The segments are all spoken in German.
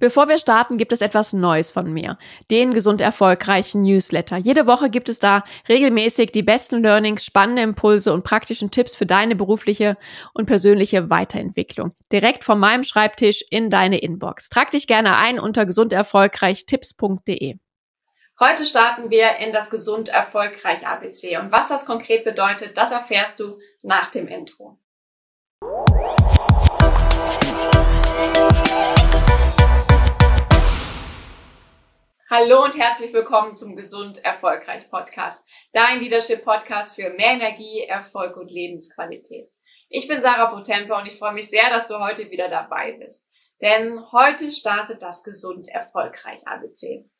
Bevor wir starten, gibt es etwas Neues von mir. Den gesund erfolgreichen Newsletter. Jede Woche gibt es da regelmäßig die besten Learnings, spannende Impulse und praktischen Tipps für deine berufliche und persönliche Weiterentwicklung. Direkt von meinem Schreibtisch in deine Inbox. Trag dich gerne ein unter gesunderfolgreichtipps.de. Heute starten wir in das gesund erfolgreich ABC. Und was das konkret bedeutet, das erfährst du nach dem Intro. Hallo und herzlich willkommen zum Gesund Erfolgreich Podcast, dein Leadership Podcast für mehr Energie, Erfolg und Lebensqualität. Ich bin Sarah Potempe und ich freue mich sehr, dass du heute wieder dabei bist. Denn heute startet das Gesund Erfolgreich ABC.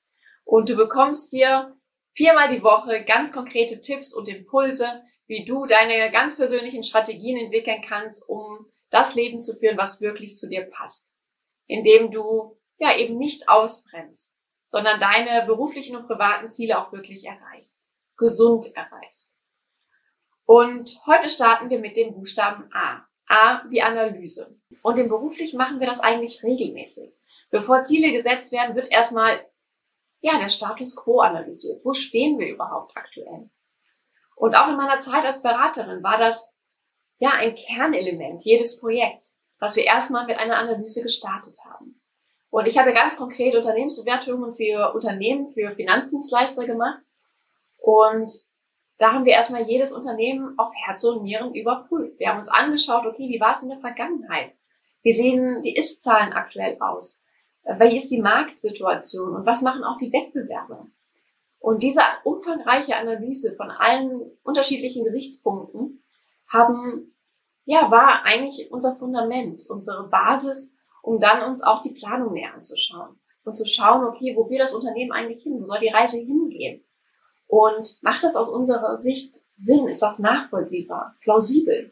Und du bekommst hier viermal die Woche ganz konkrete Tipps und Impulse, wie du deine ganz persönlichen Strategien entwickeln kannst, um das Leben zu führen, was wirklich zu dir passt. Indem du ja eben nicht ausbrennst sondern deine beruflichen und privaten Ziele auch wirklich erreichst, gesund erreichst. Und heute starten wir mit dem Buchstaben A. A wie Analyse. Und im beruflichen machen wir das eigentlich regelmäßig. Bevor Ziele gesetzt werden, wird erstmal ja, der Status quo analysiert. Wo stehen wir überhaupt aktuell? Und auch in meiner Zeit als Beraterin war das ja ein Kernelement jedes Projekts, was wir erstmal mit einer Analyse gestartet haben. Und ich habe ganz konkret Unternehmensbewertungen für Unternehmen, für Finanzdienstleister gemacht. Und da haben wir erstmal jedes Unternehmen auf Herz und Nieren überprüft. Wir haben uns angeschaut, okay, wie war es in der Vergangenheit? Wie sehen die Ist-Zahlen aktuell aus? Wie ist die Marktsituation? Und was machen auch die Wettbewerber? Und diese umfangreiche Analyse von allen unterschiedlichen Gesichtspunkten haben, ja, war eigentlich unser Fundament, unsere Basis, um dann uns auch die Planung näher anzuschauen und zu schauen, okay, wo will das Unternehmen eigentlich hin? Wo soll die Reise hingehen? Und macht das aus unserer Sicht Sinn? Ist das nachvollziehbar, plausibel?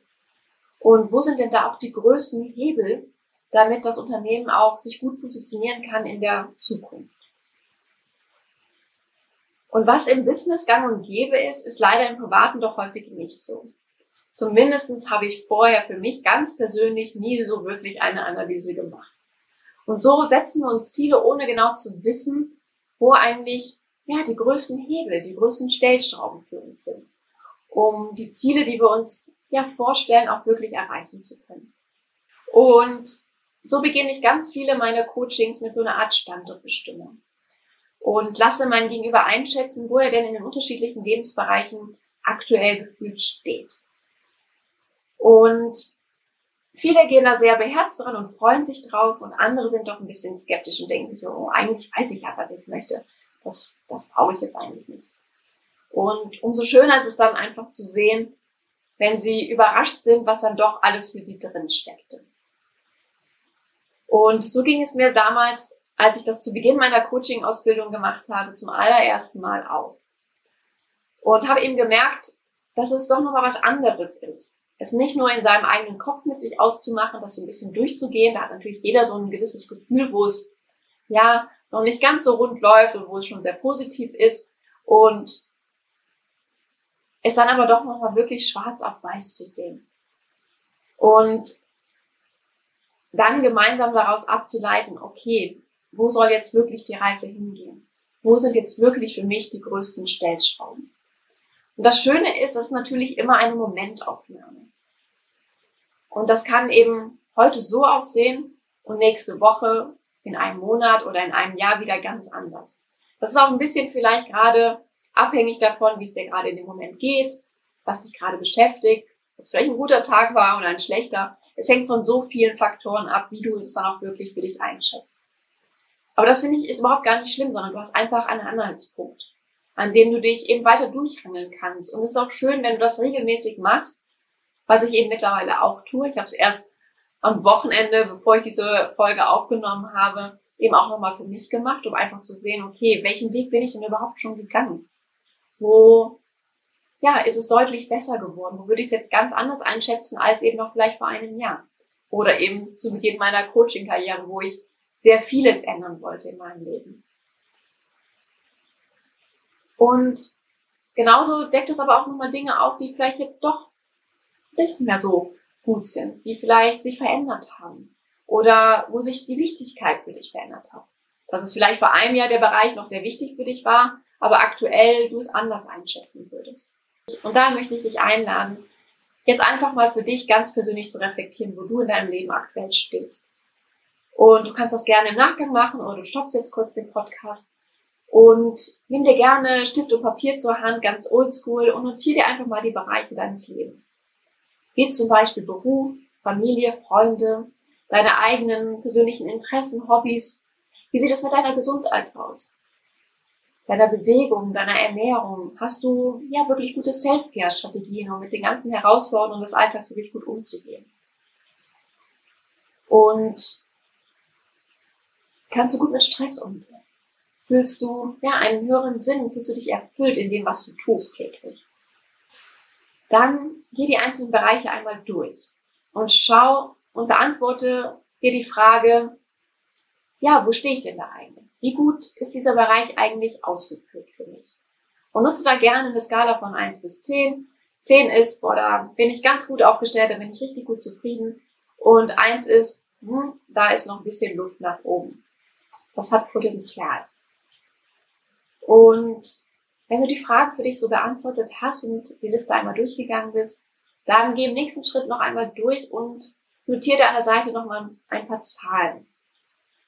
Und wo sind denn da auch die größten Hebel, damit das Unternehmen auch sich gut positionieren kann in der Zukunft? Und was im Business gang und gäbe ist, ist leider im Privaten doch häufig nicht so. Zumindestens habe ich vorher für mich ganz persönlich nie so wirklich eine Analyse gemacht. Und so setzen wir uns Ziele, ohne genau zu wissen, wo eigentlich ja die größten Hebel, die größten Stellschrauben für uns sind, um die Ziele, die wir uns ja vorstellen, auch wirklich erreichen zu können. Und so beginne ich ganz viele meiner Coachings mit so einer Art Standortbestimmung und lasse meinen Gegenüber einschätzen, wo er denn in den unterschiedlichen Lebensbereichen aktuell gefühlt steht. Und viele gehen da sehr beherzt dran und freuen sich drauf und andere sind doch ein bisschen skeptisch und denken sich, oh, eigentlich weiß ich ja, was ich möchte. Das, das brauche ich jetzt eigentlich nicht. Und umso schöner ist es dann einfach zu sehen, wenn sie überrascht sind, was dann doch alles für sie drin steckte. Und so ging es mir damals, als ich das zu Beginn meiner Coaching-Ausbildung gemacht habe, zum allerersten Mal auch. Und habe eben gemerkt, dass es doch nochmal was anderes ist es nicht nur in seinem eigenen Kopf mit sich auszumachen, das so ein bisschen durchzugehen. Da hat natürlich jeder so ein gewisses Gefühl, wo es ja noch nicht ganz so rund läuft und wo es schon sehr positiv ist. Und es dann aber doch nochmal wirklich schwarz auf weiß zu sehen. Und dann gemeinsam daraus abzuleiten, okay, wo soll jetzt wirklich die Reise hingehen? Wo sind jetzt wirklich für mich die größten Stellschrauben? Und das Schöne ist, das ist natürlich immer eine Momentaufnahme. Und das kann eben heute so aussehen und nächste Woche in einem Monat oder in einem Jahr wieder ganz anders. Das ist auch ein bisschen vielleicht gerade abhängig davon, wie es dir gerade in dem Moment geht, was dich gerade beschäftigt, ob es vielleicht ein guter Tag war oder ein schlechter. Es hängt von so vielen Faktoren ab, wie du es dann auch wirklich für dich einschätzt. Aber das finde ich ist überhaupt gar nicht schlimm, sondern du hast einfach einen Anhaltspunkt an dem du dich eben weiter durchhangeln kannst. Und es ist auch schön, wenn du das regelmäßig machst, was ich eben mittlerweile auch tue. Ich habe es erst am Wochenende, bevor ich diese Folge aufgenommen habe, eben auch nochmal für mich gemacht, um einfach zu sehen, okay, welchen Weg bin ich denn überhaupt schon gegangen? Wo, ja, ist es deutlich besser geworden? Wo würde ich es jetzt ganz anders einschätzen als eben noch vielleicht vor einem Jahr? Oder eben zu Beginn meiner Coaching-Karriere, wo ich sehr vieles ändern wollte in meinem Leben. Und genauso deckt es aber auch nochmal Dinge auf, die vielleicht jetzt doch nicht mehr so gut sind, die vielleicht sich verändert haben. oder wo sich die Wichtigkeit für dich verändert hat. Dass es vielleicht vor einem Jahr der Bereich noch sehr wichtig für dich war, aber aktuell du es anders einschätzen würdest. Und da möchte ich dich einladen, jetzt einfach mal für dich ganz persönlich zu reflektieren, wo du in deinem Leben aktuell stehst. Und du kannst das gerne im Nachgang machen oder du stoppst jetzt kurz den Podcast und nimm dir gerne Stift und Papier zur Hand, ganz oldschool und notiere dir einfach mal die Bereiche deines Lebens. Wie zum Beispiel Beruf, Familie, Freunde, deine eigenen persönlichen Interessen, Hobbys. Wie sieht es mit deiner Gesundheit aus? Deiner Bewegung, deiner Ernährung? Hast du ja wirklich gute Self-Care-Strategien, um mit den ganzen Herausforderungen des Alltags wirklich gut umzugehen? Und kannst du gut mit Stress umgehen? Fühlst du ja einen höheren Sinn? Fühlst du dich erfüllt in dem, was du tust täglich? Dann geh die einzelnen Bereiche einmal durch und schau und beantworte dir die Frage, ja, wo stehe ich denn da eigentlich? Wie gut ist dieser Bereich eigentlich ausgeführt für mich? Und nutze da gerne eine Skala von 1 bis 10. 10 ist, boah, da bin ich ganz gut aufgestellt, da bin ich richtig gut zufrieden. Und 1 ist, hm, da ist noch ein bisschen Luft nach oben. Das hat Potenzial. Und wenn du die Fragen für dich so beantwortet hast und die Liste einmal durchgegangen bist, dann geh im nächsten Schritt noch einmal durch und notiere an der Seite nochmal ein paar Zahlen.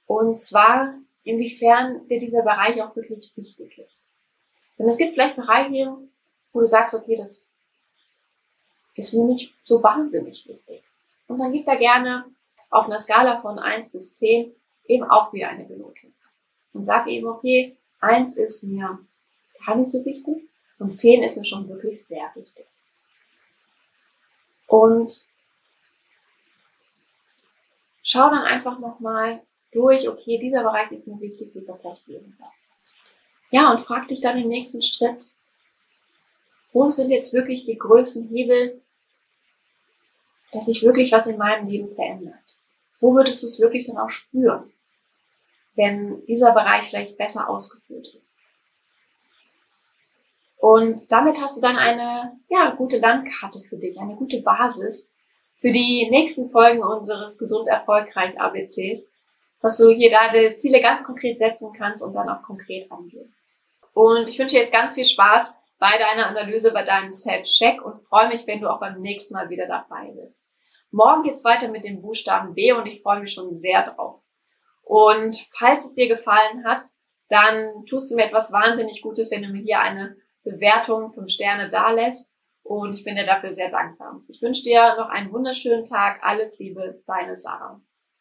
Und zwar, inwiefern dir dieser Bereich auch wirklich wichtig ist. Denn es gibt vielleicht Bereiche, wo du sagst, okay, das ist mir nicht so wahnsinnig wichtig. Und dann gib da gerne auf einer Skala von 1 bis 10 eben auch wieder eine Benotung. Und sag eben, okay, 1 ist mir gar nicht so wichtig und 10 ist mir schon wirklich sehr wichtig. Und schau dann einfach nochmal durch, okay, dieser Bereich ist mir wichtig, dieser vielleicht weniger. Ja, und frag dich dann im nächsten Schritt, wo sind jetzt wirklich die größten Hebel, dass sich wirklich was in meinem Leben verändert? Wo würdest du es wirklich dann auch spüren, wenn dieser Bereich vielleicht besser ausgeführt ist? Und damit hast du dann eine ja, gute Landkarte für dich, eine gute Basis für die nächsten Folgen unseres gesund erfolgreich ABCs, dass du hier deine Ziele ganz konkret setzen kannst und dann auch konkret angehen. Und ich wünsche dir jetzt ganz viel Spaß bei deiner Analyse, bei deinem Self-Check und freue mich, wenn du auch beim nächsten Mal wieder dabei bist. Morgen geht's weiter mit dem Buchstaben B und ich freue mich schon sehr drauf. Und falls es dir gefallen hat, dann tust du mir etwas wahnsinnig Gutes, wenn du mir hier eine Bewertung, fünf Sterne dalässt. Und ich bin dir dafür sehr dankbar. Ich wünsche dir noch einen wunderschönen Tag. Alles Liebe, deine Sarah.